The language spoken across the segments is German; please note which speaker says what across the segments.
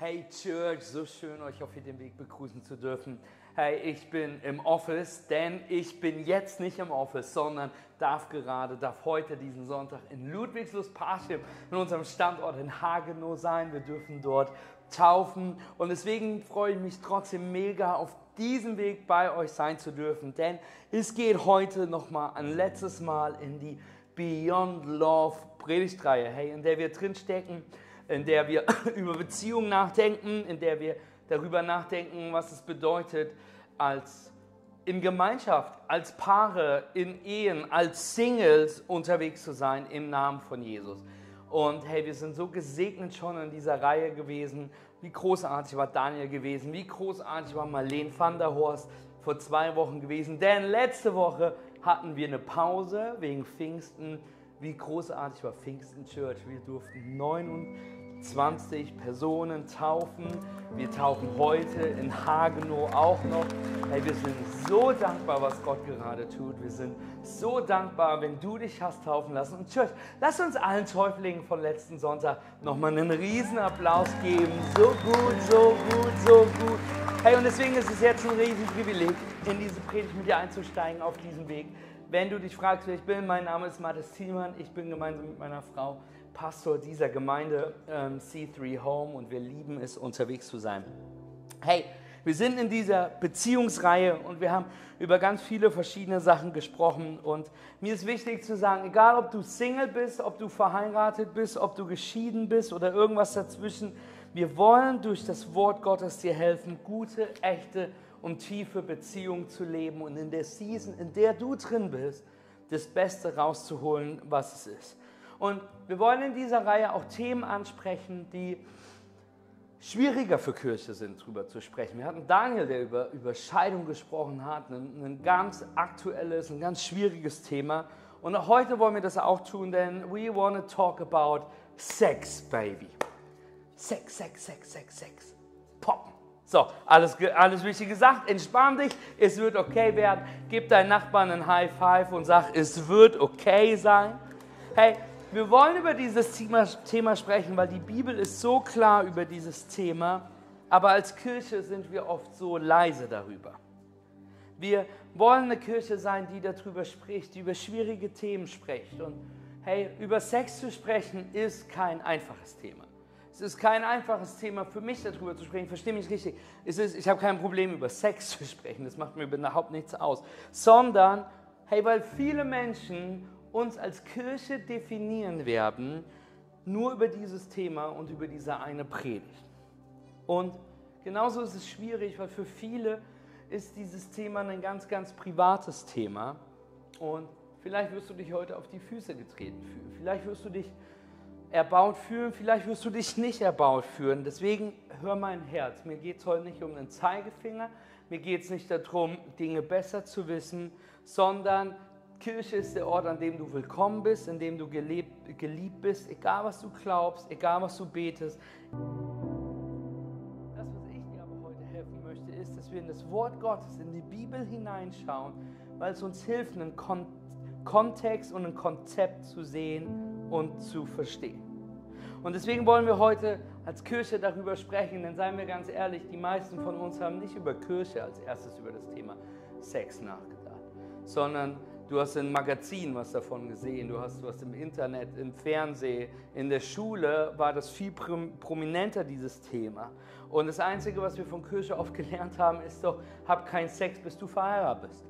Speaker 1: Hey Church, so schön euch auf dem Weg begrüßen zu dürfen. Hey, ich bin im Office, denn ich bin jetzt nicht im Office, sondern darf gerade, darf heute diesen Sonntag in Ludwigslust-Parchim, in unserem Standort in Hagenow sein. Wir dürfen dort taufen und deswegen freue ich mich trotzdem mega auf diesem Weg bei euch sein zu dürfen, denn es geht heute nochmal ein letztes Mal in die Beyond Love Predigtreihe, hey, in der wir drinstecken stecken in der wir über Beziehungen nachdenken, in der wir darüber nachdenken, was es bedeutet, als in Gemeinschaft, als Paare, in Ehen, als Singles unterwegs zu sein im Namen von Jesus. Und hey, wir sind so gesegnet schon in dieser Reihe gewesen. Wie großartig war Daniel gewesen, wie großartig war Marlene van der Horst vor zwei Wochen gewesen. Denn letzte Woche hatten wir eine Pause wegen Pfingsten. Wie großartig war Pfingsten Church. Wir durften 29 20 Personen taufen. Wir taufen heute in Hagenow auch noch. Hey, wir sind so dankbar, was Gott gerade tut. Wir sind so dankbar, wenn du dich hast taufen lassen. Und Church, lass uns allen Täuflingen von letzten Sonntag nochmal einen riesen Applaus geben. So gut, so gut, so gut. Hey, und deswegen ist es jetzt ein riesen Privileg, in diese Predigt mit dir einzusteigen auf diesem Weg. Wenn du dich fragst, wer ich bin, mein Name ist Mathis Thielmann. Ich bin gemeinsam mit meiner Frau Pastor dieser Gemeinde ähm, C3 Home und wir lieben es, unterwegs zu sein. Hey, wir sind in dieser Beziehungsreihe und wir haben über ganz viele verschiedene Sachen gesprochen. Und mir ist wichtig zu sagen, egal ob du Single bist, ob du verheiratet bist, ob du geschieden bist oder irgendwas dazwischen, wir wollen durch das Wort Gottes dir helfen, gute, echte und tiefe Beziehungen zu leben und in der Season, in der du drin bist, das Beste rauszuholen, was es ist. Und wir wollen in dieser Reihe auch Themen ansprechen, die schwieriger für Kirche sind, darüber zu sprechen. Wir hatten Daniel, der über, über Scheidung gesprochen hat, ein, ein ganz aktuelles, ein ganz schwieriges Thema. Und heute wollen wir das auch tun, denn we want to talk about Sex, Baby. Sex, Sex, Sex, Sex, Sex. Poppen. So, alles, alles wichtig gesagt. Entspann dich, es wird okay werden. Gib deinen Nachbarn ein High Five und sag, es wird okay sein. Hey, wir wollen über dieses Thema, Thema sprechen, weil die Bibel ist so klar über dieses Thema, aber als Kirche sind wir oft so leise darüber. Wir wollen eine Kirche sein, die darüber spricht, die über schwierige Themen spricht. Und hey, über Sex zu sprechen ist kein einfaches Thema. Es ist kein einfaches Thema für mich, darüber zu sprechen. Verstehe mich richtig. Ist, ich habe kein Problem, über Sex zu sprechen. Das macht mir überhaupt nichts aus. Sondern, hey, weil viele Menschen uns als Kirche definieren werden, nur über dieses Thema und über diese eine Predigt. Und genauso ist es schwierig, weil für viele ist dieses Thema ein ganz, ganz privates Thema. Und vielleicht wirst du dich heute auf die Füße getreten fühlen. Vielleicht wirst du dich erbaut fühlen, vielleicht wirst du dich nicht erbaut fühlen. Deswegen hör mein Herz. Mir geht es heute nicht um einen Zeigefinger. Mir geht es nicht darum, Dinge besser zu wissen, sondern Kirche ist der Ort, an dem du willkommen bist, in dem du gelebt, geliebt bist, egal was du glaubst, egal was du betest. Das, was ich dir aber heute helfen möchte, ist, dass wir in das Wort Gottes, in die Bibel hineinschauen, weil es uns hilft, einen Kon Kontext und ein Konzept zu sehen und zu verstehen. Und deswegen wollen wir heute als Kirche darüber sprechen, denn seien wir ganz ehrlich, die meisten von uns haben nicht über Kirche als erstes über das Thema Sex nachgedacht, sondern Du hast in Magazinen was davon gesehen, du hast was im Internet, im Fernsehen, in der Schule war das viel prominenter, dieses Thema. Und das Einzige, was wir von Kirche oft gelernt haben, ist doch, hab keinen Sex, bis du verheiratet bist.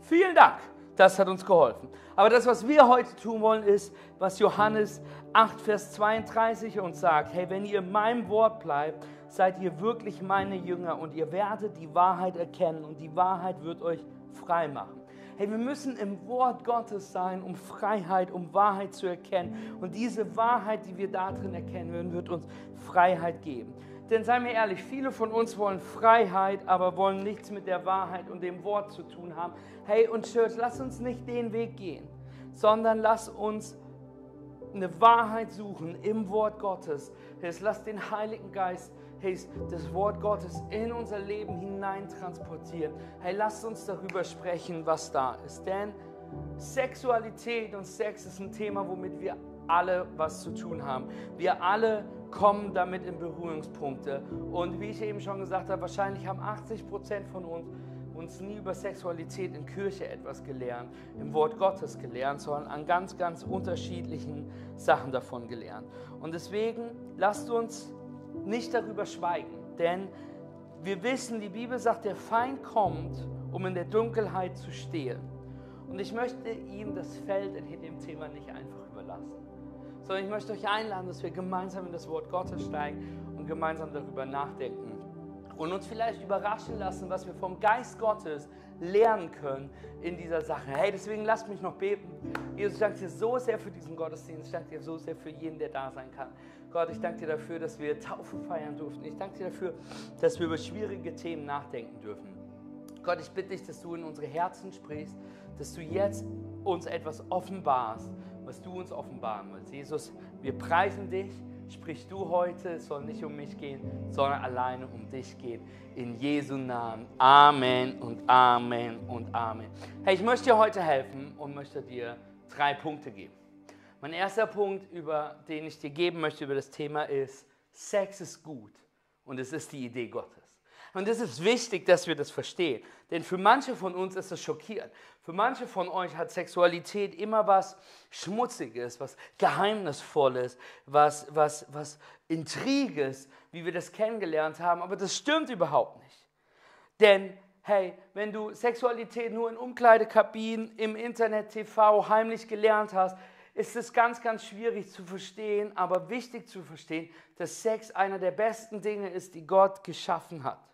Speaker 1: Vielen Dank, das hat uns geholfen. Aber das, was wir heute tun wollen, ist, was Johannes 8, Vers 32 uns sagt, hey, wenn ihr in meinem Wort bleibt, seid ihr wirklich meine Jünger und ihr werdet die Wahrheit erkennen und die Wahrheit wird euch frei machen. Hey, wir müssen im Wort Gottes sein, um Freiheit, um Wahrheit zu erkennen. Und diese Wahrheit, die wir darin erkennen wird uns Freiheit geben. Denn seien wir ehrlich, viele von uns wollen Freiheit, aber wollen nichts mit der Wahrheit und dem Wort zu tun haben. Hey, und Church, lass uns nicht den Weg gehen, sondern lass uns eine Wahrheit suchen im Wort Gottes. Lass den Heiligen Geist das Wort Gottes in unser Leben hinein transportieren. Hey, lasst uns darüber sprechen, was da ist. Denn Sexualität und Sex ist ein Thema, womit wir alle was zu tun haben. Wir alle kommen damit in Berührungspunkte. Und wie ich eben schon gesagt habe, wahrscheinlich haben 80 Prozent von uns uns nie über Sexualität in Kirche etwas gelernt, im Wort Gottes gelernt, sondern an ganz, ganz unterschiedlichen Sachen davon gelernt. Und deswegen lasst uns nicht darüber schweigen, denn wir wissen, die Bibel sagt, der Feind kommt, um in der Dunkelheit zu stehlen. Und ich möchte ihm das Feld in dem Thema nicht einfach überlassen, sondern ich möchte euch einladen, dass wir gemeinsam in das Wort Gottes steigen und gemeinsam darüber nachdenken und uns vielleicht überraschen lassen, was wir vom Geist Gottes lernen können in dieser Sache. Hey, deswegen lasst mich noch beten. Jesus, ich danke dir so sehr für diesen Gottesdienst. Ich danke dir so sehr für jeden, der da sein kann. Gott, ich danke dir dafür, dass wir Taufe feiern durften. Ich danke dir dafür, dass wir über schwierige Themen nachdenken dürfen. Gott, ich bitte dich, dass du in unsere Herzen sprichst, dass du jetzt uns etwas offenbarst, was du uns offenbaren willst. Jesus, wir preisen dich. Sprich du heute, es soll nicht um mich gehen, sondern alleine um dich gehen. In Jesu Namen. Amen und Amen und Amen. Hey, ich möchte dir heute helfen und möchte dir drei Punkte geben. Mein erster Punkt, über den ich dir geben möchte über das Thema ist, Sex ist gut und es ist die Idee Gottes. Und es ist wichtig, dass wir das verstehen. Denn für manche von uns ist es schockierend. Für manche von euch hat Sexualität immer was Schmutziges, was Geheimnisvolles, was, was, was Intriges, wie wir das kennengelernt haben. Aber das stimmt überhaupt nicht. Denn hey, wenn du Sexualität nur in Umkleidekabinen, im Internet, TV heimlich gelernt hast, ist es ganz, ganz schwierig zu verstehen, aber wichtig zu verstehen, dass Sex einer der besten Dinge ist, die Gott geschaffen hat.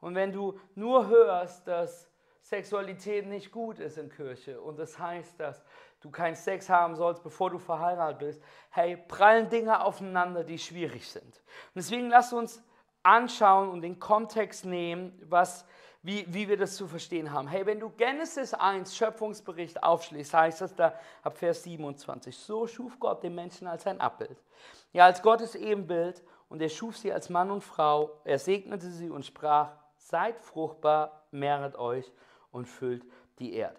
Speaker 1: Und wenn du nur hörst, dass Sexualität nicht gut ist in Kirche und das heißt, dass du keinen Sex haben sollst, bevor du verheiratet bist, hey, prallen Dinge aufeinander, die schwierig sind. Und deswegen lass uns anschauen und den Kontext nehmen, was, wie, wie wir das zu verstehen haben. Hey, wenn du Genesis 1, Schöpfungsbericht aufschließt, heißt das da ab Vers 27, so schuf Gott den Menschen als ein Abbild. Ja, als Gottes Ebenbild und er schuf sie als Mann und Frau, er segnete sie und sprach, Seid fruchtbar, mehret euch und füllt die Erde.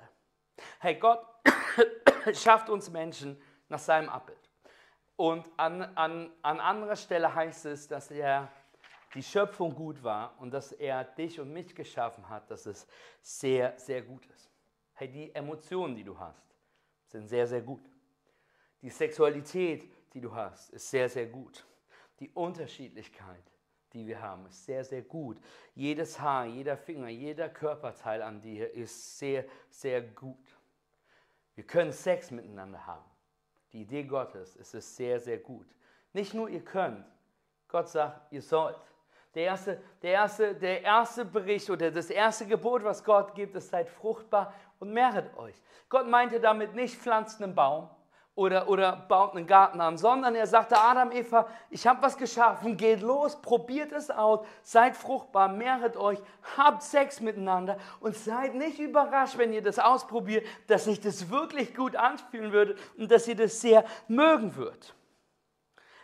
Speaker 1: Hey, Gott schafft uns Menschen nach seinem Abbild. Und an, an, an anderer Stelle heißt es, dass er die Schöpfung gut war und dass er dich und mich geschaffen hat, dass es sehr, sehr gut ist. Hey, die Emotionen, die du hast, sind sehr, sehr gut. Die Sexualität, die du hast, ist sehr, sehr gut. Die Unterschiedlichkeit die wir haben, ist sehr, sehr gut. Jedes Haar, jeder Finger, jeder Körperteil an dir ist sehr, sehr gut. Wir können Sex miteinander haben. Die Idee Gottes ist es sehr, sehr gut. Nicht nur ihr könnt, Gott sagt, ihr sollt. Der erste, der, erste, der erste Bericht oder das erste Gebot, was Gott gibt, ist seid fruchtbar und mehret euch. Gott meinte damit nicht pflanzt einen Baum, oder, oder baut einen Garten an, sondern er sagte, Adam, Eva, ich habe was geschaffen, geht los, probiert es aus, seid fruchtbar, mehret euch, habt Sex miteinander und seid nicht überrascht, wenn ihr das ausprobiert, dass sich das wirklich gut anfühlen würde und dass ihr das sehr mögen würdet.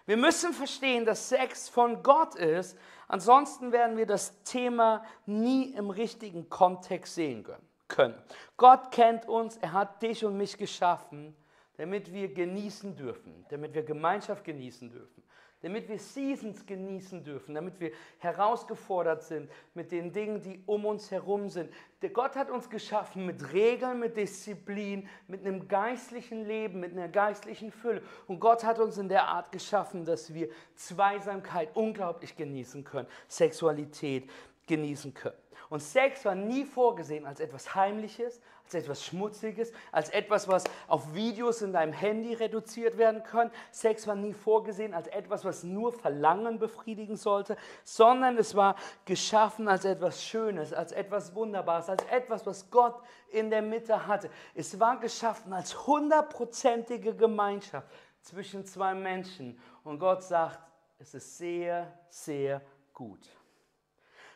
Speaker 1: Wir müssen verstehen, dass Sex von Gott ist, ansonsten werden wir das Thema nie im richtigen Kontext sehen können. Gott kennt uns, er hat dich und mich geschaffen damit wir genießen dürfen, damit wir Gemeinschaft genießen dürfen, damit wir Seasons genießen dürfen, damit wir herausgefordert sind mit den Dingen, die um uns herum sind. Der Gott hat uns geschaffen mit Regeln, mit Disziplin, mit einem geistlichen Leben, mit einer geistlichen Fülle. Und Gott hat uns in der Art geschaffen, dass wir Zweisamkeit unglaublich genießen können, Sexualität genießen können. Und Sex war nie vorgesehen als etwas Heimliches, als etwas Schmutziges, als etwas, was auf Videos in deinem Handy reduziert werden kann. Sex war nie vorgesehen als etwas, was nur Verlangen befriedigen sollte, sondern es war geschaffen als etwas Schönes, als etwas Wunderbares, als etwas, was Gott in der Mitte hatte. Es war geschaffen als hundertprozentige Gemeinschaft zwischen zwei Menschen. Und Gott sagt, es ist sehr, sehr gut.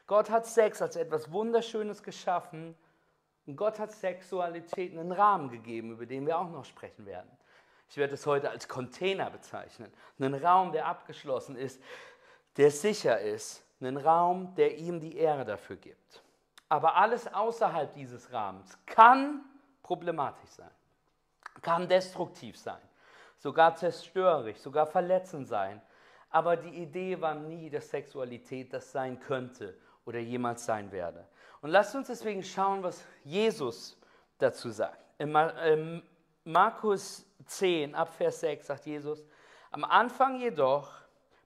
Speaker 1: Gott hat Sex als etwas Wunderschönes geschaffen und Gott hat Sexualität einen Rahmen gegeben, über den wir auch noch sprechen werden. Ich werde es heute als Container bezeichnen. Einen Raum, der abgeschlossen ist, der sicher ist. Einen Raum, der ihm die Ehre dafür gibt. Aber alles außerhalb dieses Rahmens kann problematisch sein, kann destruktiv sein, sogar zerstörerisch, sogar verletzend sein. Aber die Idee war nie, dass Sexualität das sein könnte oder jemals sein werde. Und lasst uns deswegen schauen, was Jesus dazu sagt. In Markus 10, ab Vers 6 sagt Jesus, am Anfang jedoch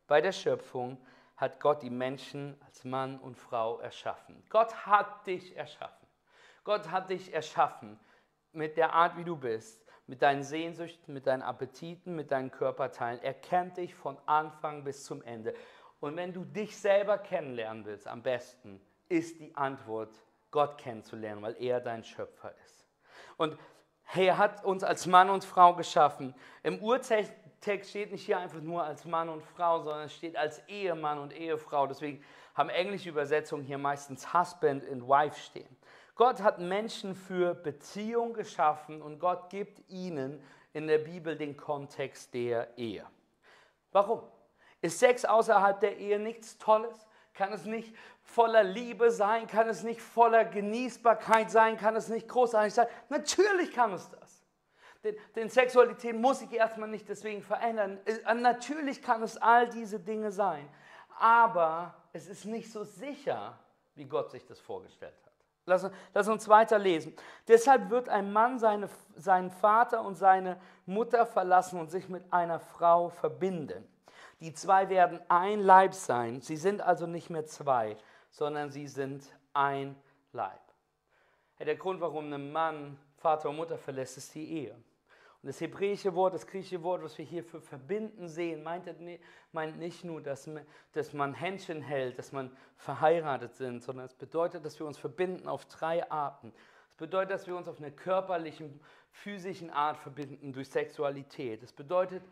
Speaker 1: bei der Schöpfung hat Gott die Menschen als Mann und Frau erschaffen. Gott hat dich erschaffen. Gott hat dich erschaffen mit der Art, wie du bist, mit deinen Sehnsüchten, mit deinen Appetiten, mit deinen Körperteilen. Er kennt dich von Anfang bis zum Ende. Und wenn du dich selber kennenlernen willst, am besten ist die Antwort, Gott kennenzulernen, weil er dein Schöpfer ist. Und er hat uns als Mann und Frau geschaffen. Im Urtext steht nicht hier einfach nur als Mann und Frau, sondern es steht als Ehemann und Ehefrau. Deswegen haben englische Übersetzungen hier meistens Husband and Wife stehen. Gott hat Menschen für Beziehung geschaffen und Gott gibt ihnen in der Bibel den Kontext der Ehe. Warum? Ist Sex außerhalb der Ehe nichts Tolles? Kann es nicht voller Liebe sein? Kann es nicht voller Genießbarkeit sein? Kann es nicht großartig sein? Natürlich kann es das. Denn, denn Sexualität muss sich erstmal nicht deswegen verändern. Äh, natürlich kann es all diese Dinge sein. Aber es ist nicht so sicher, wie Gott sich das vorgestellt hat. Lass, lass uns weiterlesen. Deshalb wird ein Mann seine, seinen Vater und seine Mutter verlassen und sich mit einer Frau verbinden. Die zwei werden ein Leib sein. Sie sind also nicht mehr zwei, sondern sie sind ein Leib. Der Grund, warum ein Mann Vater und Mutter verlässt, ist die Ehe. Und das hebräische Wort, das griechische Wort, was wir hier für verbinden sehen, meint, nicht nur, dass man, Händchen hält, dass man verheiratet sind, sondern es bedeutet, dass wir uns verbinden auf drei Arten. Es bedeutet, dass wir uns auf eine körperlichen, physischen Art verbinden durch Sexualität. Es bedeutet,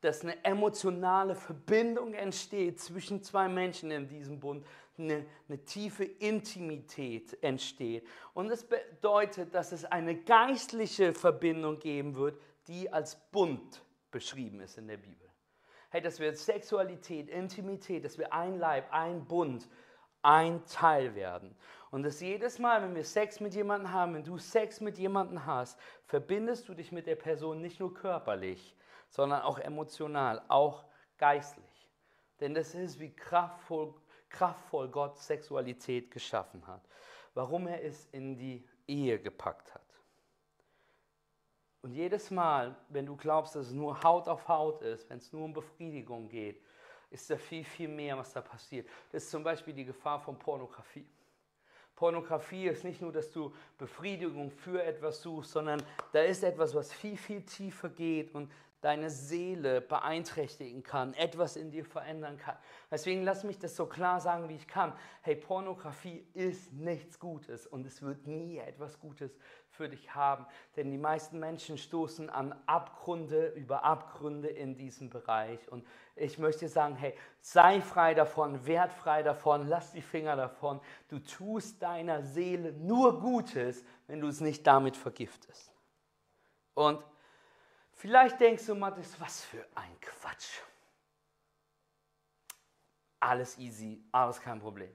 Speaker 1: dass eine emotionale Verbindung entsteht zwischen zwei Menschen in diesem Bund, eine, eine, tiefe Intimität entsteht. Und es bedeutet, dass es eine geistliche Verbindung geben wird, die als Bund beschrieben ist in der Bibel. Hey, dass wir Sexualität, Intimität, dass wir ein Leib, ein Bund, ein Teil werden. Und dass jedes Mal, wenn wir Sex mit jemandem haben, wenn du Sex mit jemandem hast, verbindest du dich mit der Person nicht nur körperlich, sondern auch emotional, auch geistlich. Denn das ist, wie kraftvoll, kraftvoll Gott Sexualität geschaffen hat. Warum er es in die Ehe gepackt hat. Und jedes Mal, wenn du glaubst, dass es nur Haut auf Haut ist, wenn es nur um Befriedigung geht, ist da viel, viel mehr, was da passiert. Das ist zum Beispiel die Gefahr von Pornografie. Pornografie ist nicht nur, dass du Befriedigung für etwas suchst, sondern da ist etwas, was viel, viel tiefer geht und deine Seele beeinträchtigen kann, etwas in dir verändern kann. Deswegen lass mich das so klar sagen, wie ich kann. Hey, Pornografie ist nichts Gutes und es wird nie etwas Gutes für dich haben, denn die meisten Menschen stoßen an Abgründe über Abgründe in diesem Bereich und ich möchte sagen, hey, sei frei davon, wertfrei davon, lass die Finger davon. Du tust deiner Seele nur Gutes, wenn du es nicht damit vergiftest. Und Vielleicht denkst du, Matthias, was für ein Quatsch. Alles easy, alles kein Problem.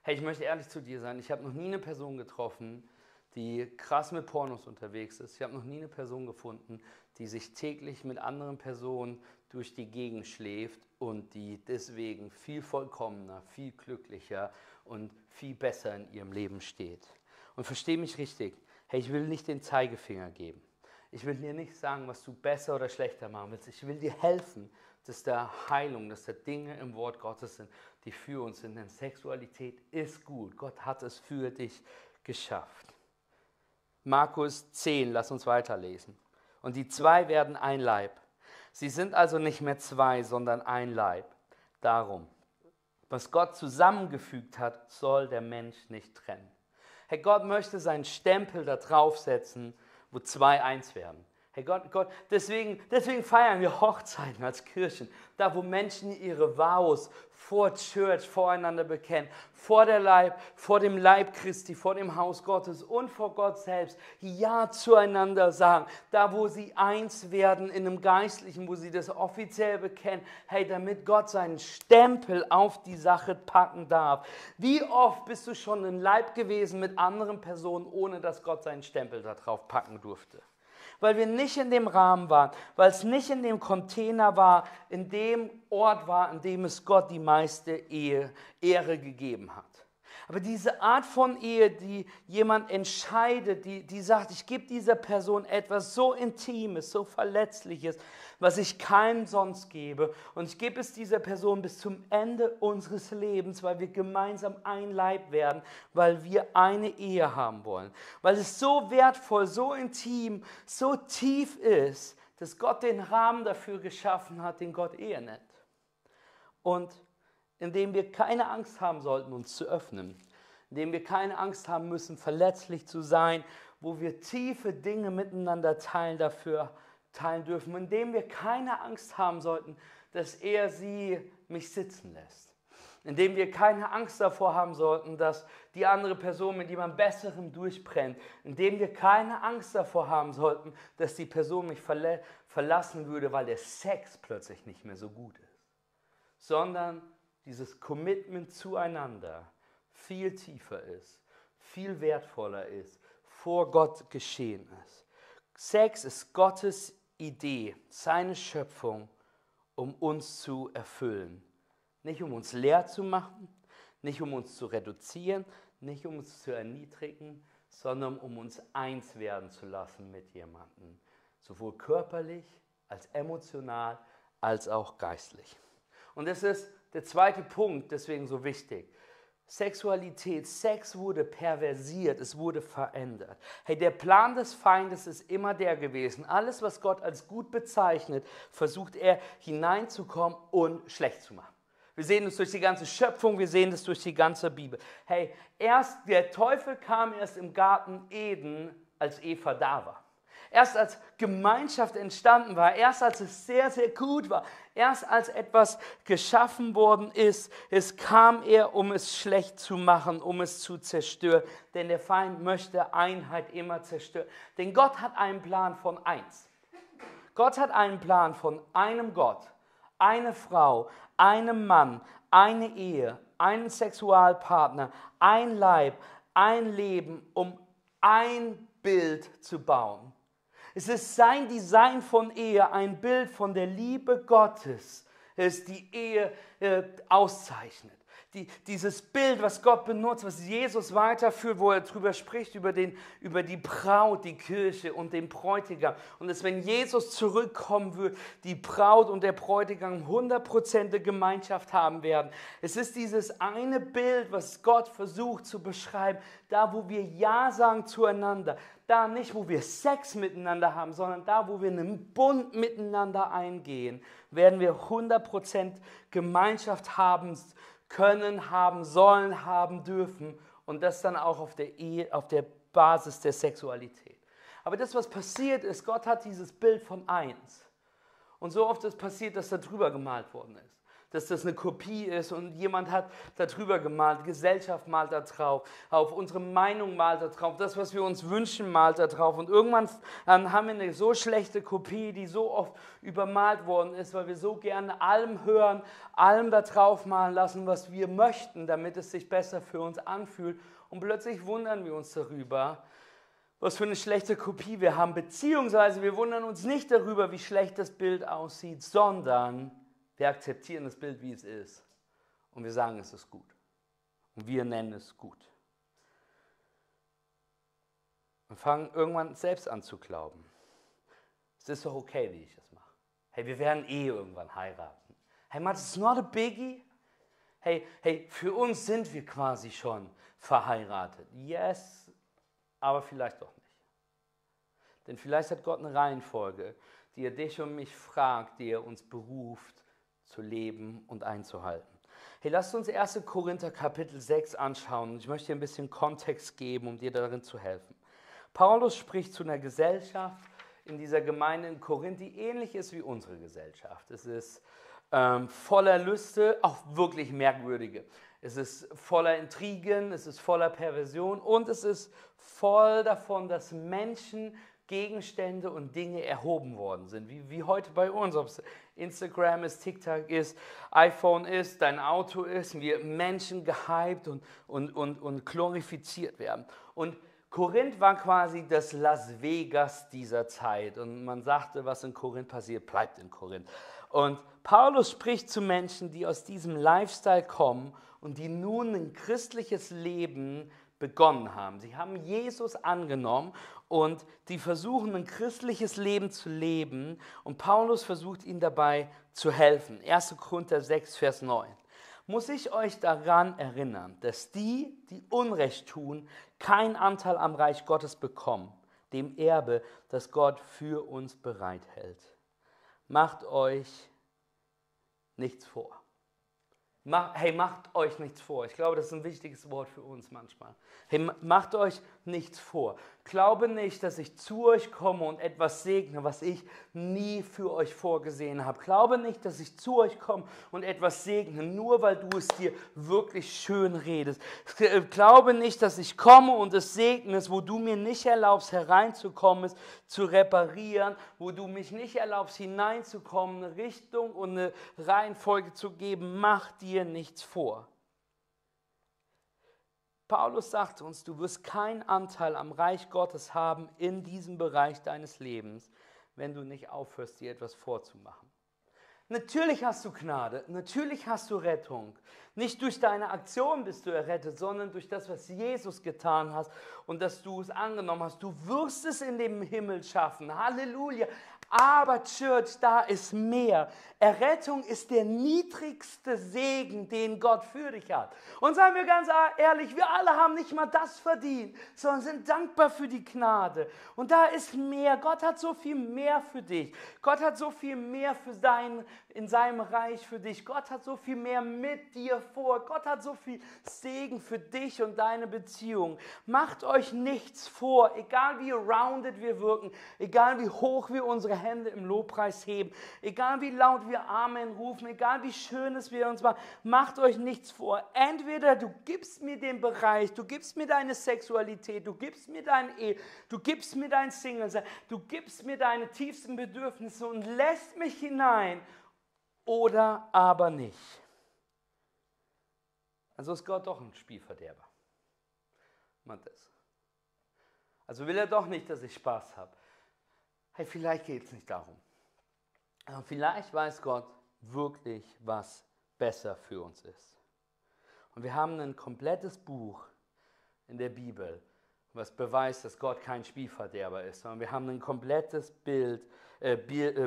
Speaker 1: Hey, ich möchte ehrlich zu dir sein, ich habe noch nie eine Person getroffen, die krass mit Pornos unterwegs ist. Ich habe noch nie eine Person gefunden, die sich täglich mit anderen Personen durch die Gegend schläft und die deswegen viel vollkommener, viel glücklicher und viel besser in ihrem Leben steht. Und verstehe mich richtig, hey, ich will nicht den Zeigefinger geben. Ich will dir nicht sagen, was du besser oder schlechter machen willst. Ich will dir helfen, dass da Heilung, dass da Dinge im Wort Gottes sind, die für uns sind. Denn Sexualität ist gut. Gott hat es für dich geschafft. Markus 10, lass uns weiterlesen. Und die zwei werden ein Leib. Sie sind also nicht mehr zwei, sondern ein Leib. Darum, was Gott zusammengefügt hat, soll der Mensch nicht trennen. Herr Gott möchte seinen Stempel da draufsetzen wo zwei eins werden. Hey Gott, Gott, deswegen, deswegen feiern wir Hochzeiten als Kirchen, da wo Menschen ihre Vows vor Church voreinander bekennen, vor der Leib, vor dem Leib Christi, vor dem Haus Gottes und vor Gott selbst, Ja zueinander sagen, da wo sie eins werden in einem Geistlichen, wo sie das offiziell bekennen, hey, damit Gott seinen Stempel auf die Sache packen darf. Wie oft bist du schon im Leib gewesen mit anderen Personen, ohne dass Gott seinen Stempel darauf packen durfte? Weil wir nicht in dem Rahmen waren, weil es nicht in dem Container war, in dem Ort war, in dem es Gott die meiste Ehe, Ehre gegeben hat. Aber diese Art von Ehe, die jemand entscheidet, die, die sagt, ich gebe dieser Person etwas so Intimes, so Verletzliches, was ich keinem sonst gebe. Und ich gebe es dieser Person bis zum Ende unseres Lebens, weil wir gemeinsam ein Leib werden, weil wir eine Ehe haben wollen. Weil es so wertvoll, so intim, so tief ist, dass Gott den Rahmen dafür geschaffen hat, den Gott Ehe nennt. Und indem wir keine Angst haben sollten, uns zu öffnen, indem wir keine Angst haben müssen, verletzlich zu sein, wo wir tiefe Dinge miteinander teilen dafür teilen dürfen, indem wir keine Angst haben sollten, dass er sie mich sitzen lässt. Indem wir keine Angst davor haben sollten, dass die andere Person mit jemand Besserem durchbrennt. Indem wir keine Angst davor haben sollten, dass die Person mich verlassen würde, weil der Sex plötzlich nicht mehr so gut ist. Sondern dieses Commitment zueinander viel tiefer ist, viel wertvoller ist, vor Gott geschehen ist. Sex ist Gottes Idee, seine Schöpfung, um uns zu erfüllen. Nicht um uns leer zu machen, nicht um uns zu reduzieren, nicht um uns zu erniedrigen, sondern um uns eins werden zu lassen mit jemandem. Sowohl körperlich als emotional als auch geistlich. Und das ist der zweite Punkt, deswegen so wichtig. Sexualität, Sex wurde perversiert, es wurde verändert. Hey, der Plan des Feindes ist immer der gewesen. Alles, was Gott als gut bezeichnet, versucht er hineinzukommen und schlecht zu machen. Wir sehen das durch die ganze Schöpfung, wir sehen das durch die ganze Bibel. Hey, erst der Teufel kam erst im Garten Eden, als Eva da war. Erst als Gemeinschaft entstanden war, erst als es sehr, sehr gut war, erst als etwas geschaffen worden ist, es kam er, um es schlecht zu machen, um es zu zerstören. Denn der Feind möchte Einheit immer zerstören. Denn Gott hat einen Plan von eins. Gott hat einen Plan von einem Gott, eine Frau, einem Mann, eine Ehe, einen Sexualpartner, ein Leib, ein Leben, um ein Bild zu bauen. Es ist sein Design von Ehe, ein Bild von der Liebe Gottes, das die Ehe äh, auszeichnet. Die, dieses Bild, was Gott benutzt, was Jesus weiterführt, wo er darüber spricht, über, den, über die Braut, die Kirche und den Bräutigam. Und dass, wenn Jesus zurückkommen wird, die Braut und der Bräutigam hundertprozentige Gemeinschaft haben werden. Es ist dieses eine Bild, was Gott versucht zu beschreiben, da wo wir Ja sagen zueinander, da nicht, wo wir Sex miteinander haben, sondern da, wo wir einen Bund miteinander eingehen, werden wir 100% Gemeinschaft haben können, haben sollen, haben dürfen und das dann auch auf der, Ehe, auf der Basis der Sexualität. Aber das, was passiert ist, Gott hat dieses Bild von eins. Und so oft ist passiert, dass da drüber gemalt worden ist dass das eine Kopie ist und jemand hat darüber gemalt, Gesellschaft malt da drauf, auf unsere Meinung malt da drauf, das, was wir uns wünschen, malt da drauf. Und irgendwann haben wir eine so schlechte Kopie, die so oft übermalt worden ist, weil wir so gerne allem hören, allem da drauf malen lassen, was wir möchten, damit es sich besser für uns anfühlt. Und plötzlich wundern wir uns darüber, was für eine schlechte Kopie wir haben, beziehungsweise wir wundern uns nicht darüber, wie schlecht das Bild aussieht, sondern wir akzeptieren das Bild, wie es ist. Und wir sagen, es ist gut. Und wir nennen es gut. Und fangen irgendwann selbst an zu glauben. Es ist doch okay, wie ich das mache. Hey, wir werden eh irgendwann heiraten. Hey, Matt, it's not a biggie. Hey, hey, für uns sind wir quasi schon verheiratet. Yes, aber vielleicht doch nicht. Denn vielleicht hat Gott eine Reihenfolge, die er dich und mich fragt, die er uns beruft, zu leben und einzuhalten. Hey, lasst uns 1. Korinther Kapitel 6 anschauen. Ich möchte dir ein bisschen Kontext geben, um dir darin zu helfen. Paulus spricht zu einer Gesellschaft in dieser Gemeinde in Korinth, die ähnlich ist wie unsere Gesellschaft. Es ist ähm, voller Lüste, auch wirklich merkwürdige. Es ist voller Intrigen, es ist voller Perversion und es ist voll davon, dass Menschen Gegenstände und Dinge erhoben worden sind, wie, wie heute bei uns, ob es Instagram ist, TikTok ist, iPhone ist, dein Auto ist, wir Menschen gehypt und, und, und, und glorifiziert werden. Und Korinth war quasi das Las Vegas dieser Zeit. Und man sagte, was in Korinth passiert, bleibt in Korinth. Und Paulus spricht zu Menschen, die aus diesem Lifestyle kommen und die nun ein christliches Leben begonnen haben. Sie haben Jesus angenommen und die versuchen ein christliches Leben zu leben und Paulus versucht ihnen dabei zu helfen. 1. Korinther 6, Vers 9. Muss ich euch daran erinnern, dass die, die Unrecht tun, keinen Anteil am Reich Gottes bekommen, dem Erbe, das Gott für uns bereithält. Macht euch nichts vor. Hey, macht euch nichts vor. Ich glaube, das ist ein wichtiges Wort für uns manchmal. Hey, macht euch nichts vor. Glaube nicht, dass ich zu euch komme und etwas segne, was ich nie für euch vorgesehen habe. Glaube nicht, dass ich zu euch komme und etwas segne, nur weil du es dir wirklich schön redest. Glaube nicht, dass ich komme und es segne, wo du mir nicht erlaubst, hereinzukommen, zu reparieren, wo du mich nicht erlaubst, hineinzukommen, eine Richtung und eine Reihenfolge zu geben. Mach dir nichts vor. Paulus sagt uns, du wirst keinen Anteil am Reich Gottes haben in diesem Bereich deines Lebens, wenn du nicht aufhörst, dir etwas vorzumachen. Natürlich hast du Gnade, natürlich hast du Rettung. Nicht durch deine Aktion bist du errettet, sondern durch das, was Jesus getan hat und dass du es angenommen hast. Du wirst es in dem Himmel schaffen. Halleluja. Aber Church, da ist mehr. Errettung ist der niedrigste Segen, den Gott für dich hat. Und seien wir ganz ehrlich, wir alle haben nicht mal das verdient, sondern sind dankbar für die Gnade. Und da ist mehr. Gott hat so viel mehr für dich. Gott hat so viel mehr für sein, in seinem Reich für dich. Gott hat so viel mehr mit dir vor. Gott hat so viel Segen für dich und deine Beziehung. Macht euch nichts vor, egal wie rounded wir wirken, egal wie hoch wir unsere Hände im Lobpreis heben, egal wie laut wir Amen rufen, egal wie schön es wir uns machen, macht euch nichts vor. Entweder du gibst mir den Bereich, du gibst mir deine Sexualität, du gibst mir dein Ehe, du gibst mir dein Single-Sein, du gibst mir deine tiefsten Bedürfnisse und lässt mich hinein oder aber nicht. Also ist Gott doch ein Spielverderber. Meint es. Also will er doch nicht, dass ich Spaß habe. Hey, vielleicht geht es nicht darum. Aber vielleicht weiß Gott wirklich, was besser für uns ist. Und wir haben ein komplettes Buch in der Bibel, was beweist, dass Gott kein Spielverderber ist, sondern wir haben ein komplettes Bild,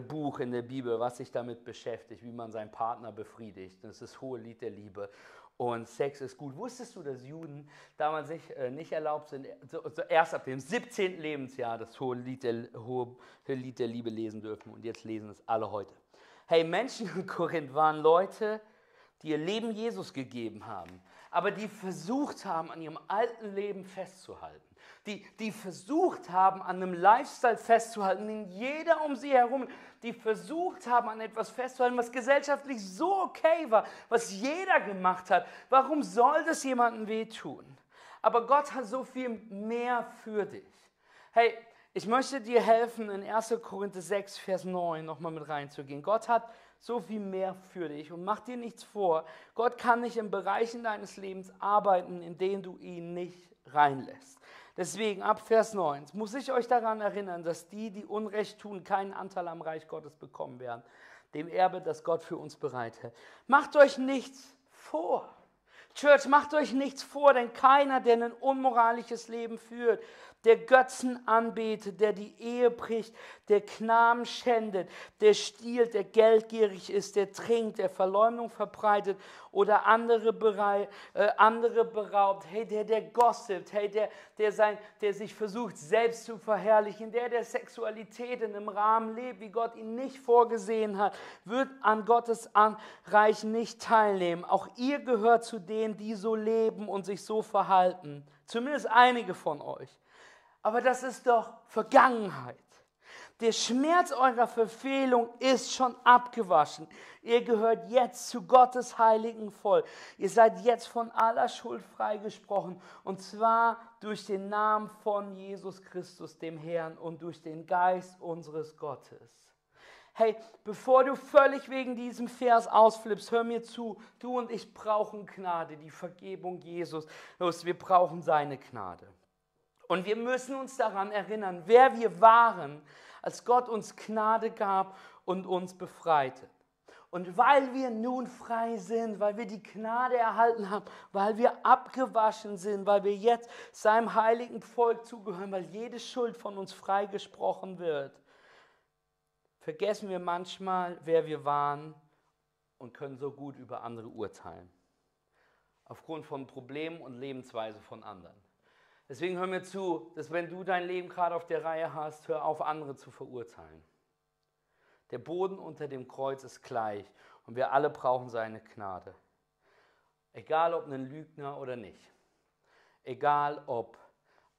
Speaker 1: Buch in der Bibel, was sich damit beschäftigt, wie man seinen Partner befriedigt. Das ist das hohe Lied der Liebe und Sex ist gut. Wusstest du, dass Juden damals nicht, äh, nicht erlaubt sind, so, so erst ab dem 17. Lebensjahr das hohe Lied, der, hohe Lied der Liebe lesen dürfen und jetzt lesen es alle heute. Hey, Menschen in Korinth waren Leute, die ihr Leben Jesus gegeben haben, aber die versucht haben, an ihrem alten Leben festzuhalten die, die versucht haben, an einem Lifestyle festzuhalten, den jeder um sie herum, die versucht haben, an etwas festzuhalten, was gesellschaftlich so okay war, was jeder gemacht hat. Warum soll das jemandem wehtun? Aber Gott hat so viel mehr für dich. Hey, ich möchte dir helfen, in 1. Korinther 6, Vers 9 nochmal mit reinzugehen. Gott hat so viel mehr für dich und mach dir nichts vor. Gott kann nicht in Bereichen deines Lebens arbeiten, in denen du ihn nicht reinlässt. Deswegen ab Vers 9 muss ich euch daran erinnern, dass die, die Unrecht tun, keinen Anteil am Reich Gottes bekommen werden, dem Erbe, das Gott für uns bereithält. Macht euch nichts vor. Church, macht euch nichts vor, denn keiner, der ein unmoralisches Leben führt, der Götzen anbetet, der die Ehe bricht, der Knaben schändet, der stiehlt, der geldgierig ist, der trinkt, der Verleumdung verbreitet oder andere, berei äh, andere beraubt, hey, der, der gossipt, hey, der, der, sein, der sich versucht, selbst zu verherrlichen, der, der Sexualität in einem Rahmen lebt, wie Gott ihn nicht vorgesehen hat, wird an Gottes Reich nicht teilnehmen. Auch ihr gehört zu denen, die so leben und sich so verhalten. Zumindest einige von euch. Aber das ist doch Vergangenheit. Der Schmerz eurer Verfehlung ist schon abgewaschen. Ihr gehört jetzt zu Gottes heiligen Volk. Ihr seid jetzt von aller Schuld freigesprochen. Und zwar durch den Namen von Jesus Christus, dem Herrn, und durch den Geist unseres Gottes. Hey, bevor du völlig wegen diesem Vers ausflippst, hör mir zu. Du und ich brauchen Gnade, die Vergebung Jesus. Wir brauchen seine Gnade. Und wir müssen uns daran erinnern, wer wir waren, als Gott uns Gnade gab und uns befreite. Und weil wir nun frei sind, weil wir die Gnade erhalten haben, weil wir abgewaschen sind, weil wir jetzt seinem heiligen Volk zugehören, weil jede Schuld von uns freigesprochen wird, vergessen wir manchmal, wer wir waren und können so gut über andere urteilen. Aufgrund von Problemen und Lebensweise von anderen. Deswegen hör mir zu, dass wenn du dein Leben gerade auf der Reihe hast, hör auf, andere zu verurteilen. Der Boden unter dem Kreuz ist gleich und wir alle brauchen seine Gnade. Egal ob ein Lügner oder nicht. Egal ob,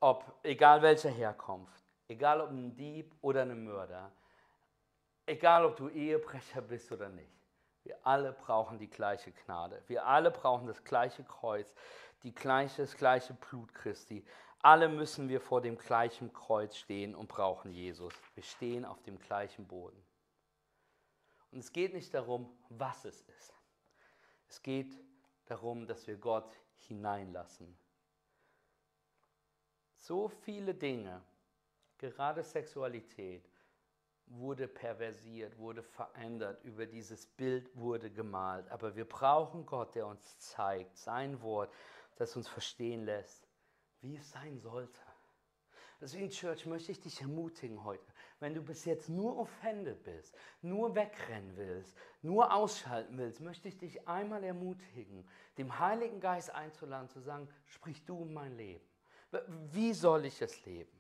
Speaker 1: ob egal welcher Herkunft. Egal ob ein Dieb oder ein Mörder. Egal ob du Ehebrecher bist oder nicht. Wir alle brauchen die gleiche Gnade. Wir alle brauchen das gleiche Kreuz, die gleiche, das gleiche Blut Christi. Alle müssen wir vor dem gleichen Kreuz stehen und brauchen Jesus. Wir stehen auf dem gleichen Boden. Und es geht nicht darum, was es ist. Es geht darum, dass wir Gott hineinlassen. So viele Dinge, gerade Sexualität, wurde perversiert, wurde verändert, über dieses Bild wurde gemalt. Aber wir brauchen Gott, der uns zeigt, sein Wort, das uns verstehen lässt, wie es sein sollte. Deswegen, Church, möchte ich dich ermutigen heute, wenn du bis jetzt nur offended bist, nur wegrennen willst, nur ausschalten willst, möchte ich dich einmal ermutigen, dem Heiligen Geist einzuladen, zu sagen, sprich du in mein Leben. Wie soll ich es leben?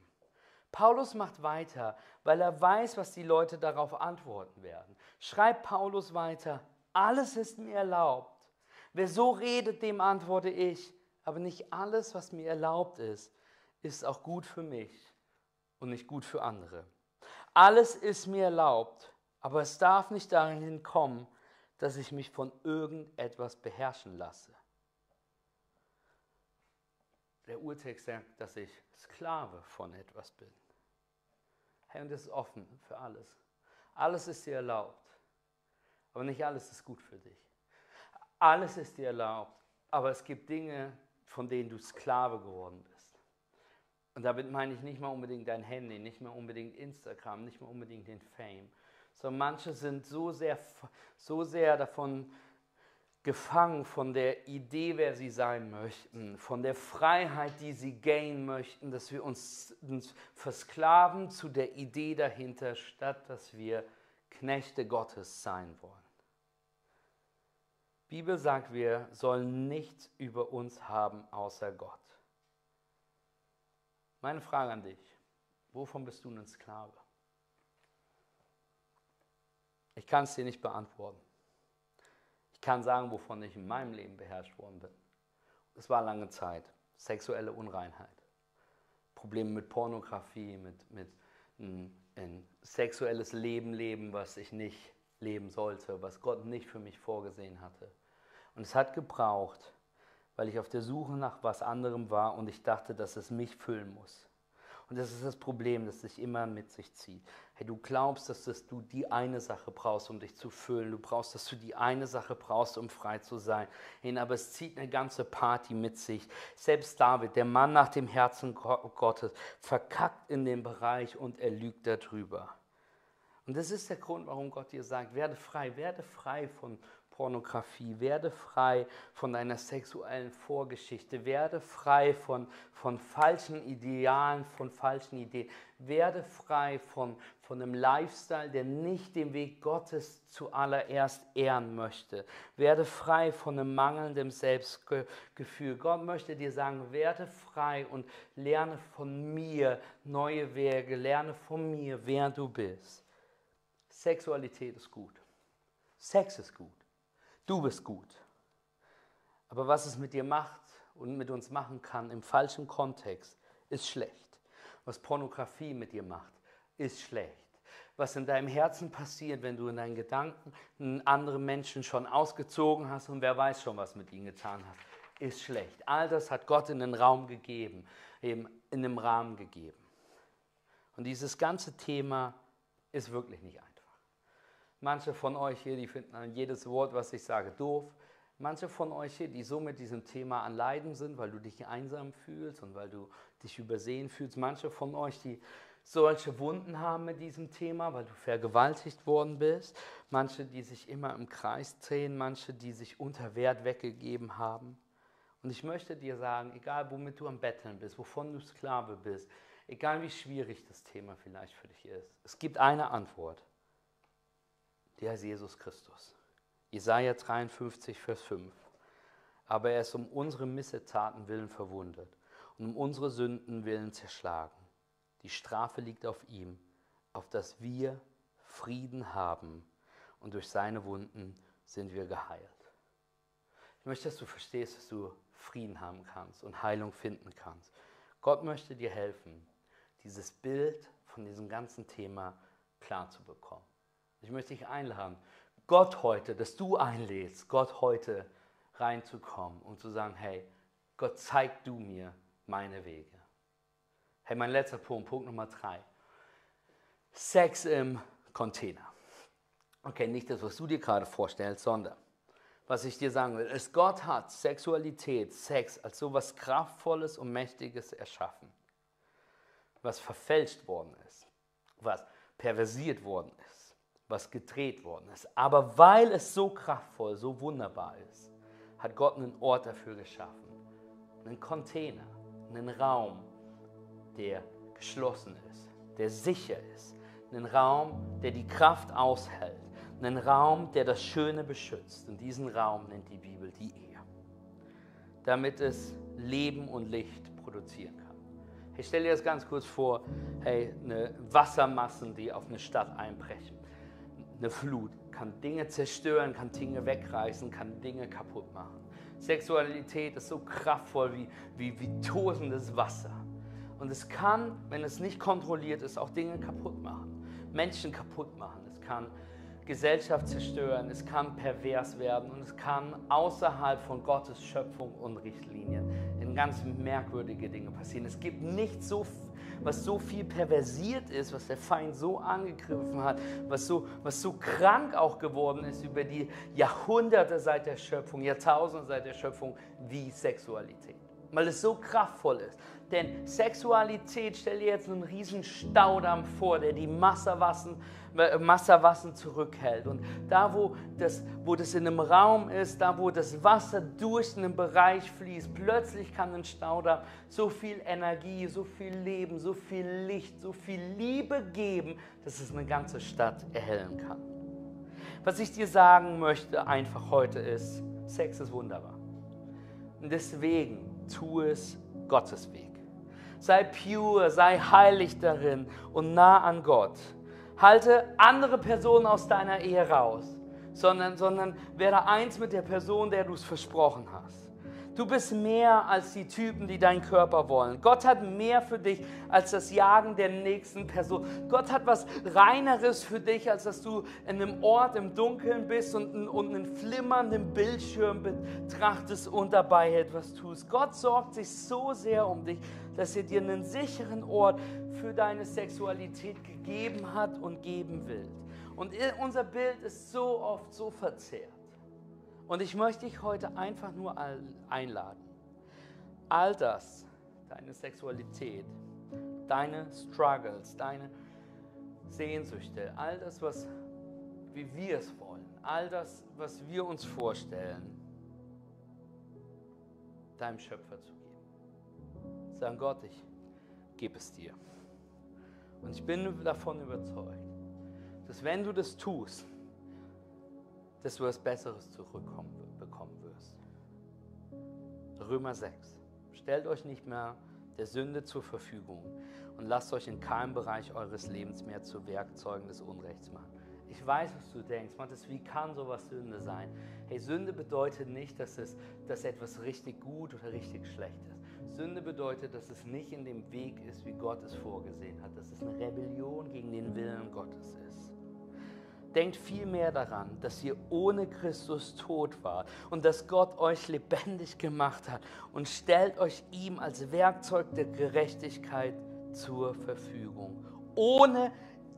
Speaker 1: Paulus macht weiter, weil er weiß, was die Leute darauf antworten werden. Schreibt Paulus weiter, alles ist mir erlaubt. Wer so redet, dem antworte ich, aber nicht alles, was mir erlaubt ist, ist auch gut für mich und nicht gut für andere. Alles ist mir erlaubt, aber es darf nicht dahin kommen, dass ich mich von irgendetwas beherrschen lasse. Der Urtext sagt, dass ich Sklave von etwas bin. Hey, und das ist offen für alles. Alles ist dir erlaubt, aber nicht alles ist gut für dich. Alles ist dir erlaubt, aber es gibt Dinge, von denen du Sklave geworden bist. Und damit meine ich nicht mal unbedingt dein Handy, nicht mal unbedingt Instagram, nicht mal unbedingt den Fame, sondern manche sind so sehr, so sehr davon gefangen von der Idee, wer sie sein möchten, von der Freiheit, die sie gain möchten, dass wir uns, uns versklaven zu der Idee dahinter, statt dass wir Knechte Gottes sein wollen. Die Bibel sagt, wir sollen nichts über uns haben außer Gott. Meine Frage an dich, wovon bist du ein Sklave? Ich kann es dir nicht beantworten. Ich kann sagen, wovon ich in meinem Leben beherrscht worden bin. Es war lange Zeit. Sexuelle Unreinheit. Probleme mit Pornografie, mit, mit ein, ein sexuelles Leben leben, was ich nicht leben sollte, was Gott nicht für mich vorgesehen hatte. Und es hat gebraucht, weil ich auf der Suche nach was anderem war und ich dachte, dass es mich füllen muss. Und das ist das Problem, das sich immer mit sich zieht. Hey, du glaubst, dass, dass du die eine Sache brauchst, um dich zu füllen. Du brauchst, dass du die eine Sache brauchst, um frei zu sein. Hey, aber es zieht eine ganze Party mit sich. Selbst David, der Mann nach dem Herzen Gottes, verkackt in dem Bereich und er lügt darüber. Und das ist der Grund, warum Gott dir sagt, werde frei, werde frei von, Pornografie, werde frei von deiner sexuellen Vorgeschichte, werde frei von, von falschen Idealen, von falschen Ideen, werde frei von, von einem Lifestyle, der nicht den Weg Gottes zuallererst ehren möchte, werde frei von einem mangelnden Selbstgefühl. Gott möchte dir sagen, werde frei und lerne von mir neue Wege, lerne von mir, wer du bist. Sexualität ist gut. Sex ist gut. Du bist gut. Aber was es mit dir macht und mit uns machen kann im falschen Kontext, ist schlecht. Was Pornografie mit dir macht, ist schlecht. Was in deinem Herzen passiert, wenn du in deinen Gedanken andere Menschen schon ausgezogen hast und wer weiß schon, was mit ihnen getan hast, ist schlecht. All das hat Gott in den Raum gegeben, eben in einem Rahmen gegeben. Und dieses ganze Thema ist wirklich nicht einfach. Manche von euch hier, die finden jedes Wort, was ich sage, doof. Manche von euch hier, die so mit diesem Thema an Leiden sind, weil du dich einsam fühlst und weil du dich übersehen fühlst. Manche von euch, die solche Wunden haben mit diesem Thema, weil du vergewaltigt worden bist. Manche, die sich immer im Kreis drehen. Manche, die sich unter Wert weggegeben haben. Und ich möchte dir sagen, egal womit du am Betteln bist, wovon du Sklave bist, egal wie schwierig das Thema vielleicht für dich ist, es gibt eine Antwort. Die heißt Jesus Christus. Jesaja 53, Vers 5. Aber er ist um unsere Missetaten willen verwundet und um unsere Sünden willen zerschlagen. Die Strafe liegt auf ihm, auf dass wir Frieden haben und durch seine Wunden sind wir geheilt. Ich möchte, dass du verstehst, dass du Frieden haben kannst und Heilung finden kannst. Gott möchte dir helfen, dieses Bild von diesem ganzen Thema klar zu bekommen. Ich möchte dich einladen, Gott heute, dass du einlädst, Gott heute reinzukommen und zu sagen, hey, Gott, zeig du mir meine Wege. Hey, mein letzter Punkt, Punkt Nummer drei. Sex im Container. Okay, nicht das, was du dir gerade vorstellst, sondern was ich dir sagen will, ist, Gott hat Sexualität, Sex als so etwas Kraftvolles und Mächtiges erschaffen, was verfälscht worden ist, was perversiert worden ist, was gedreht worden ist. Aber weil es so kraftvoll, so wunderbar ist, hat Gott einen Ort dafür geschaffen, einen Container, einen Raum, der geschlossen ist, der sicher ist, einen Raum, der die Kraft aushält einen Raum, der das Schöne beschützt. Und diesen Raum nennt die Bibel die Ehe. Damit es Leben und Licht produzieren kann. Ich stelle dir das ganz kurz vor, hey, eine Wassermassen, die auf eine Stadt einbrechen. Eine Flut kann Dinge zerstören, kann Dinge wegreißen, kann Dinge kaputt machen. Sexualität ist so kraftvoll wie, wie, wie tosendes Wasser. Und es kann, wenn es nicht kontrolliert ist, auch Dinge kaputt machen. Menschen kaputt machen. Es kann Gesellschaft zerstören, es kann pervers werden und es kann außerhalb von Gottes Schöpfung und Richtlinien in ganz merkwürdige Dinge passieren. Es gibt nicht so, was so viel perversiert ist, was der Feind so angegriffen hat, was so, was so krank auch geworden ist über die Jahrhunderte seit der Schöpfung, Jahrtausende seit der Schöpfung, wie Sexualität. Weil es so kraftvoll ist. Denn Sexualität, stell dir jetzt einen riesen Staudamm vor, der die Wasserwassen Wasserwassen zurückhält. Und da, wo das, wo das in einem Raum ist, da, wo das Wasser durch einen Bereich fließt, plötzlich kann ein Staudamm so viel Energie, so viel Leben, so viel Licht, so viel Liebe geben, dass es eine ganze Stadt erhellen kann. Was ich dir sagen möchte einfach heute ist, Sex ist wunderbar. Und deswegen tu es Gottes Weg. Sei pure, sei heilig darin und nah an Gott halte andere Personen aus deiner Ehe raus, sondern, sondern werde eins mit der Person, der du es versprochen hast. Du bist mehr als die Typen, die deinen Körper wollen. Gott hat mehr für dich als das Jagen der nächsten Person. Gott hat was Reineres für dich, als dass du in einem Ort im Dunkeln bist und, und einen flimmernden Bildschirm betrachtest und dabei etwas tust. Gott sorgt sich so sehr um dich, dass er dir einen sicheren Ort für deine Sexualität gegeben hat und geben will. Und unser Bild ist so oft so verzerrt. Und ich möchte dich heute einfach nur einladen. All das, deine Sexualität, deine Struggles, deine Sehnsüchte, all das, was, wie wir es wollen, all das, was wir uns vorstellen, deinem Schöpfer zu geben. Sagen Gott, ich gebe es dir. Und ich bin davon überzeugt, dass wenn du das tust, dass du etwas Besseres zurückbekommen wirst. Römer 6. Stellt euch nicht mehr der Sünde zur Verfügung und lasst euch in keinem Bereich eures Lebens mehr zu Werkzeugen des Unrechts machen. Ich weiß, was du denkst. Matthias, wie kann sowas Sünde sein? Hey, Sünde bedeutet nicht, dass, es, dass etwas richtig gut oder richtig schlecht ist. Sünde bedeutet, dass es nicht in dem Weg ist, wie Gott es vorgesehen hat, dass es eine Rebellion gegen den Willen Gottes ist. Denkt vielmehr daran, dass ihr ohne Christus tot wart und dass Gott euch lebendig gemacht hat und stellt euch ihm als Werkzeug der Gerechtigkeit zur Verfügung, ohne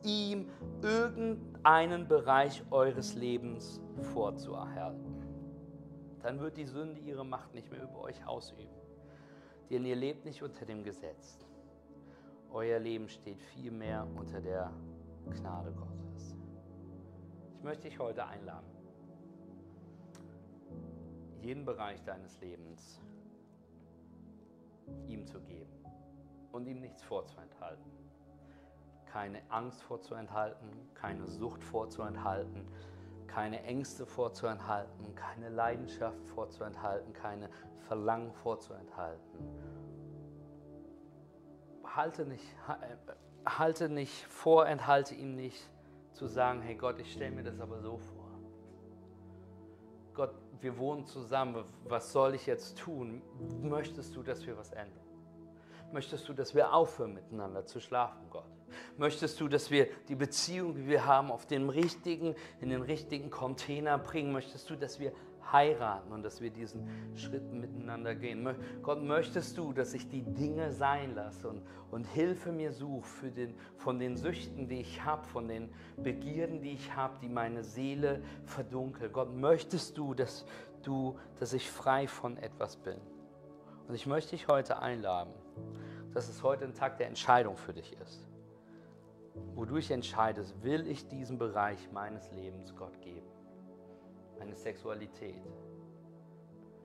Speaker 1: ihm irgendeinen Bereich eures Lebens vorzuerhalten. dann wird die Sünde ihre Macht nicht mehr über euch ausüben. Denn ihr lebt nicht unter dem Gesetz. Euer Leben steht vielmehr unter der Gnade Gottes. Ich möchte dich heute einladen, jeden Bereich deines Lebens ihm zu geben und ihm nichts vorzuenthalten. Keine Angst vorzuenthalten, keine Sucht vorzuenthalten, keine Ängste vorzuenthalten, keine Leidenschaft vorzuenthalten, keine Verlangen vorzuenthalten. Halte nicht, äh, halte nicht vor, enthalte ihm nicht zu sagen, hey Gott, ich stelle mir das aber so vor. Gott, wir wohnen zusammen, was soll ich jetzt tun? Möchtest du, dass wir was ändern? Möchtest du, dass wir aufhören, miteinander zu schlafen, Gott? Möchtest du, dass wir die Beziehung, die wir haben, auf den richtigen, in den richtigen Container bringen? Möchtest du, dass wir heiraten und dass wir diesen Schritt miteinander gehen? Gott, möchtest du, dass ich die Dinge sein lasse und, und Hilfe mir suche den, von den Süchten, die ich habe, von den Begierden, die ich habe, die meine Seele verdunkeln? Gott, möchtest du, dass, du, dass ich frei von etwas bin? Und ich möchte dich heute einladen, dass es heute ein Tag der Entscheidung für dich ist. Wodurch entscheidest, will ich diesen Bereich meines Lebens Gott geben? Meine Sexualität,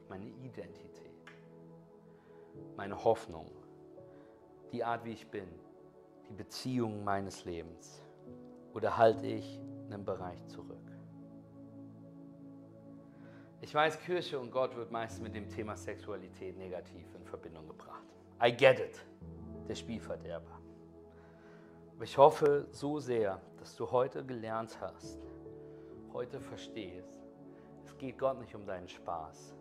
Speaker 1: meine Identität, meine Hoffnung, die Art, wie ich bin, die Beziehung meines Lebens? Oder halte ich einen Bereich zurück? Ich weiß, Kirche und Gott wird meist mit dem Thema Sexualität negativ in Verbindung gebracht. I get it, der Spielverderber. Aber ich hoffe so sehr, dass du heute gelernt hast, heute verstehst, es geht Gott nicht um deinen Spaß,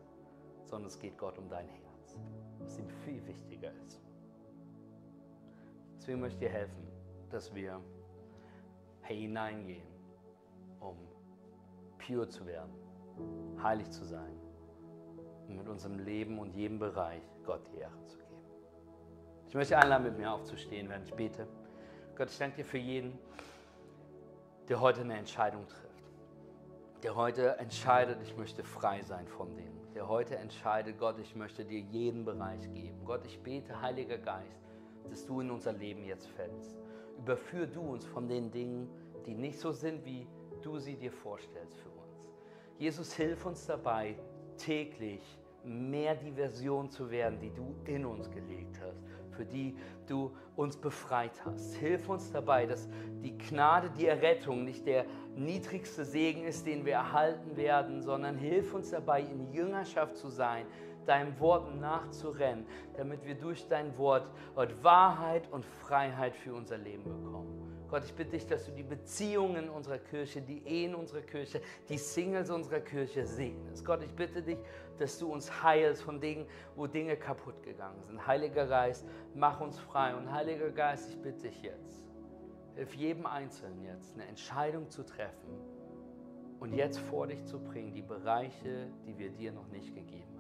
Speaker 1: sondern es geht Gott um dein Herz, was ihm viel wichtiger ist. Deswegen möchte ich dir helfen, dass wir hineingehen, um pure zu werden heilig zu sein und mit unserem Leben und jedem Bereich Gott die Ehre zu geben. Ich möchte einladen, mit mir aufzustehen, während ich bete. Gott, ich danke dir für jeden, der heute eine Entscheidung trifft. Der heute entscheidet, ich möchte frei sein von Dingen. Der heute entscheidet, Gott, ich möchte dir jeden Bereich geben. Gott, ich bete, Heiliger Geist, dass du in unser Leben jetzt fällst. Überführ du uns von den Dingen, die nicht so sind, wie du sie dir vorstellst für uns. Jesus, hilf uns dabei, täglich mehr die Version zu werden, die du in uns gelegt hast, für die du uns befreit hast. Hilf uns dabei, dass die Gnade, die Errettung nicht der niedrigste Segen ist, den wir erhalten werden, sondern hilf uns dabei, in Jüngerschaft zu sein, deinem Wort nachzurennen, damit wir durch dein Wort Wahrheit und Freiheit für unser Leben bekommen. Gott, ich bitte dich, dass du die Beziehungen unserer Kirche, die Ehen unserer Kirche, die Singles unserer Kirche segnest. Gott, ich bitte dich, dass du uns heilst von Dingen, wo Dinge kaputt gegangen sind. Heiliger Geist, mach uns frei. Und Heiliger Geist, ich bitte dich jetzt, hilf jedem Einzelnen jetzt, eine Entscheidung zu treffen und jetzt vor dich zu bringen, die Bereiche, die wir dir noch nicht gegeben haben.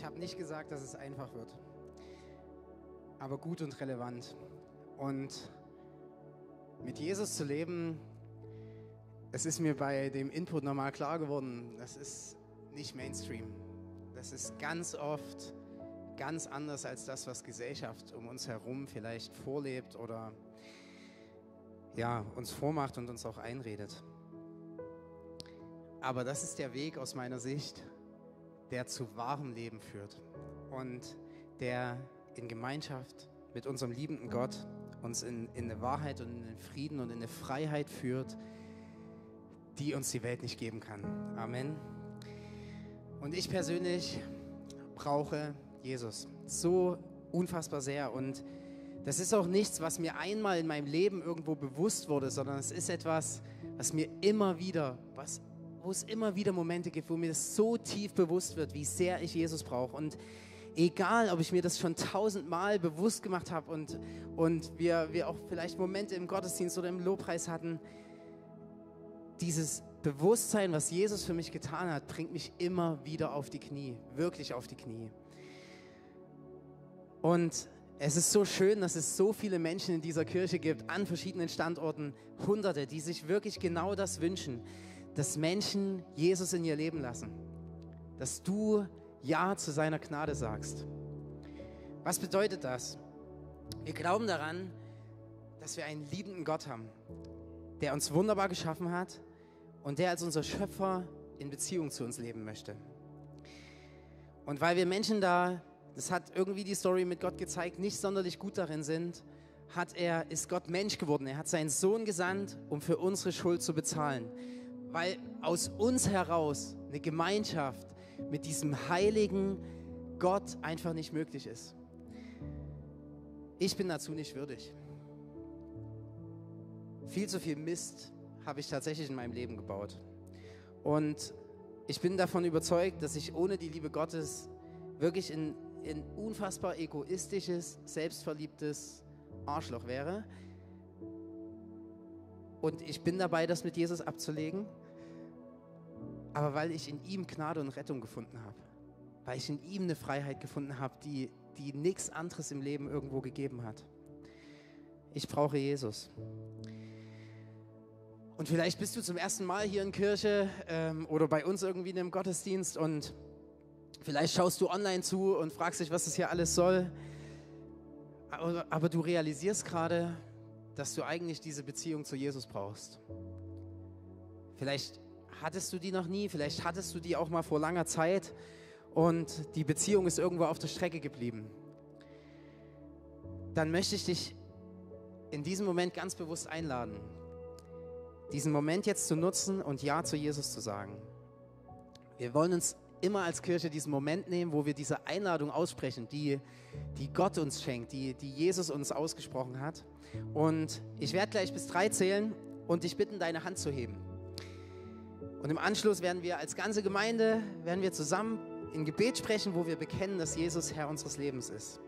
Speaker 2: Ich habe nicht gesagt, dass es einfach wird, aber gut und relevant. Und mit Jesus zu leben, es ist mir bei dem Input nochmal klar geworden, das ist nicht Mainstream. Das ist ganz oft ganz anders als das, was Gesellschaft um uns herum vielleicht vorlebt oder ja, uns vormacht und uns auch einredet. Aber das ist der Weg aus meiner Sicht, der zu wahrem Leben führt und der in Gemeinschaft mit unserem liebenden Gott uns in, in eine Wahrheit und in den Frieden und in eine Freiheit führt, die uns die Welt nicht geben kann. Amen. Und ich persönlich brauche Jesus so unfassbar sehr und das ist auch nichts, was mir einmal in meinem Leben irgendwo bewusst wurde, sondern es ist etwas, was mir immer wieder, was, wo es immer wieder Momente gibt, wo mir das so tief bewusst wird, wie sehr ich Jesus brauche. Und egal, ob ich mir das schon tausendmal bewusst gemacht habe und, und wir, wir auch vielleicht Momente im Gottesdienst oder im Lobpreis hatten, dieses Bewusstsein, was Jesus für mich getan hat, bringt mich immer wieder auf die Knie, wirklich auf die Knie. Und es ist so schön, dass es so viele Menschen in dieser Kirche gibt, an verschiedenen Standorten, Hunderte, die sich wirklich genau das wünschen, dass Menschen Jesus in ihr Leben lassen, dass du Ja zu seiner Gnade sagst. Was bedeutet das? Wir glauben daran, dass wir einen liebenden Gott haben, der uns wunderbar geschaffen hat und der als unser Schöpfer in Beziehung zu uns leben möchte. Und weil wir Menschen da, das hat irgendwie die Story mit Gott gezeigt, nicht sonderlich gut darin sind, hat er, ist Gott Mensch geworden. Er hat seinen Sohn gesandt, um für unsere Schuld zu bezahlen. Weil aus uns heraus eine Gemeinschaft mit diesem heiligen Gott einfach nicht möglich ist. Ich bin dazu nicht würdig. Viel zu viel Mist habe ich tatsächlich in meinem Leben gebaut. Und ich bin davon überzeugt, dass ich ohne die Liebe Gottes wirklich ein, ein unfassbar egoistisches, selbstverliebtes Arschloch wäre. Und ich bin dabei, das mit Jesus abzulegen. Aber weil ich in ihm Gnade und Rettung gefunden habe. Weil ich in ihm eine Freiheit gefunden habe, die die nichts anderes im Leben irgendwo gegeben hat. Ich brauche Jesus. Und vielleicht bist du zum ersten Mal hier in Kirche ähm, oder bei uns irgendwie in einem Gottesdienst und vielleicht schaust du online zu und fragst dich, was das hier alles soll. Aber, aber du realisierst gerade, dass du eigentlich diese Beziehung zu Jesus brauchst. Vielleicht hattest du die noch nie, vielleicht hattest du die auch mal vor langer Zeit und die Beziehung ist irgendwo auf der Strecke geblieben, dann möchte ich dich in diesem Moment ganz bewusst einladen, diesen Moment jetzt zu nutzen und Ja zu Jesus zu sagen. Wir wollen uns immer als Kirche diesen Moment nehmen, wo wir diese Einladung aussprechen, die, die Gott uns schenkt, die, die Jesus uns ausgesprochen hat. Und ich werde gleich bis drei zählen und dich bitten, deine Hand zu heben. Und im Anschluss werden wir als ganze Gemeinde, werden wir zusammen in Gebet sprechen, wo wir bekennen, dass Jesus Herr unseres Lebens ist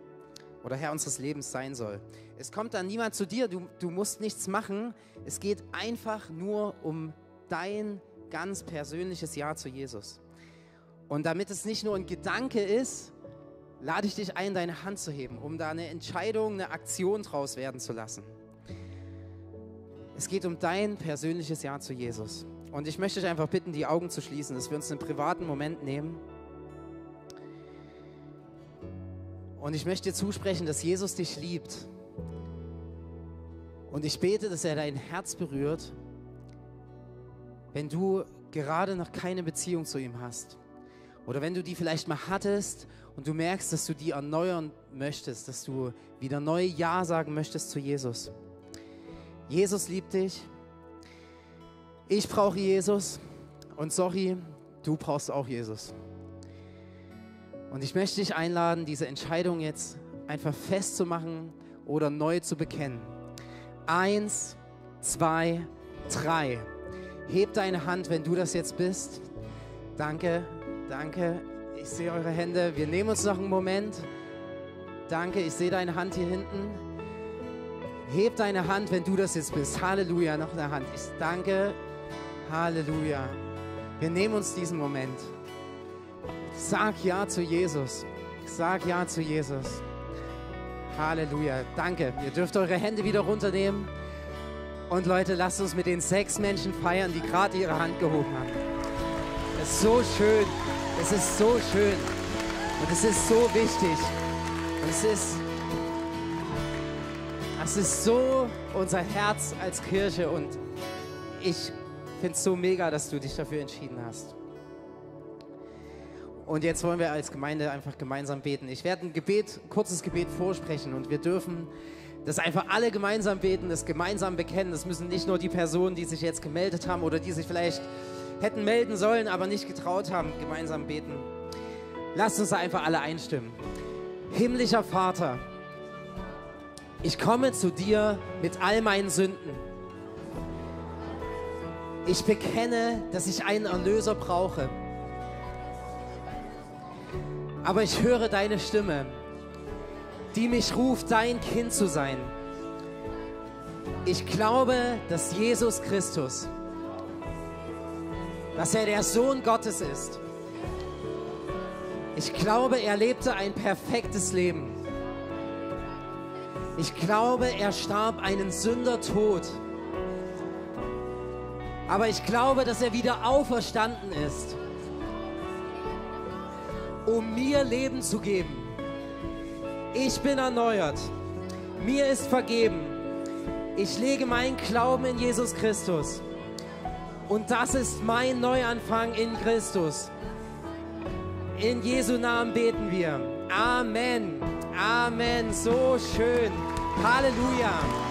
Speaker 2: oder Herr unseres Lebens sein soll. Es kommt dann niemand zu dir, du, du musst nichts machen. Es geht einfach nur um dein ganz persönliches Ja zu Jesus. Und damit es nicht nur ein Gedanke ist, lade ich dich ein, deine Hand zu heben, um da eine Entscheidung, eine Aktion draus werden zu lassen. Es geht um dein persönliches Ja zu Jesus. Und ich möchte dich einfach bitten, die Augen zu schließen, dass wir uns einen privaten Moment nehmen. Und ich möchte dir zusprechen, dass Jesus dich liebt. Und ich bete, dass er dein Herz berührt, wenn du gerade noch keine Beziehung zu ihm hast. Oder wenn du die vielleicht mal hattest und du merkst, dass du die erneuern möchtest, dass du wieder neu Ja sagen möchtest zu Jesus. Jesus liebt dich. Ich brauche Jesus. Und sorry, du brauchst auch Jesus. Und ich möchte dich einladen, diese Entscheidung jetzt einfach festzumachen oder neu zu bekennen. Eins, zwei, drei. Heb deine Hand, wenn du das jetzt bist. Danke, danke. Ich sehe eure Hände. Wir nehmen uns noch einen Moment. Danke, ich sehe deine Hand hier hinten. Heb deine Hand, wenn du das jetzt bist. Halleluja, noch eine Hand. Ich danke. Halleluja. Wir nehmen uns diesen Moment. Sag Ja zu Jesus. Sag Ja zu Jesus. Halleluja. Danke. Ihr dürft eure Hände wieder runternehmen. Und Leute, lasst uns mit den sechs Menschen feiern, die gerade ihre Hand gehoben haben. Es ist so schön. Es ist so schön. Und es ist so wichtig. Und es ist, es ist so unser Herz als Kirche. Und ich finde es so mega, dass du dich dafür entschieden hast. Und jetzt wollen wir als Gemeinde einfach gemeinsam beten. Ich werde ein Gebet, ein kurzes Gebet vorsprechen und wir dürfen das einfach alle gemeinsam beten, das gemeinsam bekennen. Das müssen nicht nur die Personen, die sich jetzt gemeldet haben oder die sich vielleicht hätten melden sollen, aber nicht getraut haben, gemeinsam beten. Lasst uns einfach alle einstimmen. Himmlischer Vater, ich komme zu dir mit all meinen Sünden. Ich bekenne, dass ich einen Erlöser brauche aber ich höre deine Stimme, die mich ruft, dein Kind zu sein. Ich glaube, dass Jesus Christus dass er der Sohn Gottes ist. Ich glaube, er lebte ein perfektes Leben. Ich glaube, er starb einen Sündertod. Aber ich glaube, dass er wieder auferstanden ist, um mir Leben zu geben. Ich bin erneuert. Mir ist vergeben. Ich lege meinen Glauben in Jesus Christus. Und das ist mein Neuanfang in Christus. In Jesu Namen beten wir. Amen. Amen. So schön. Halleluja.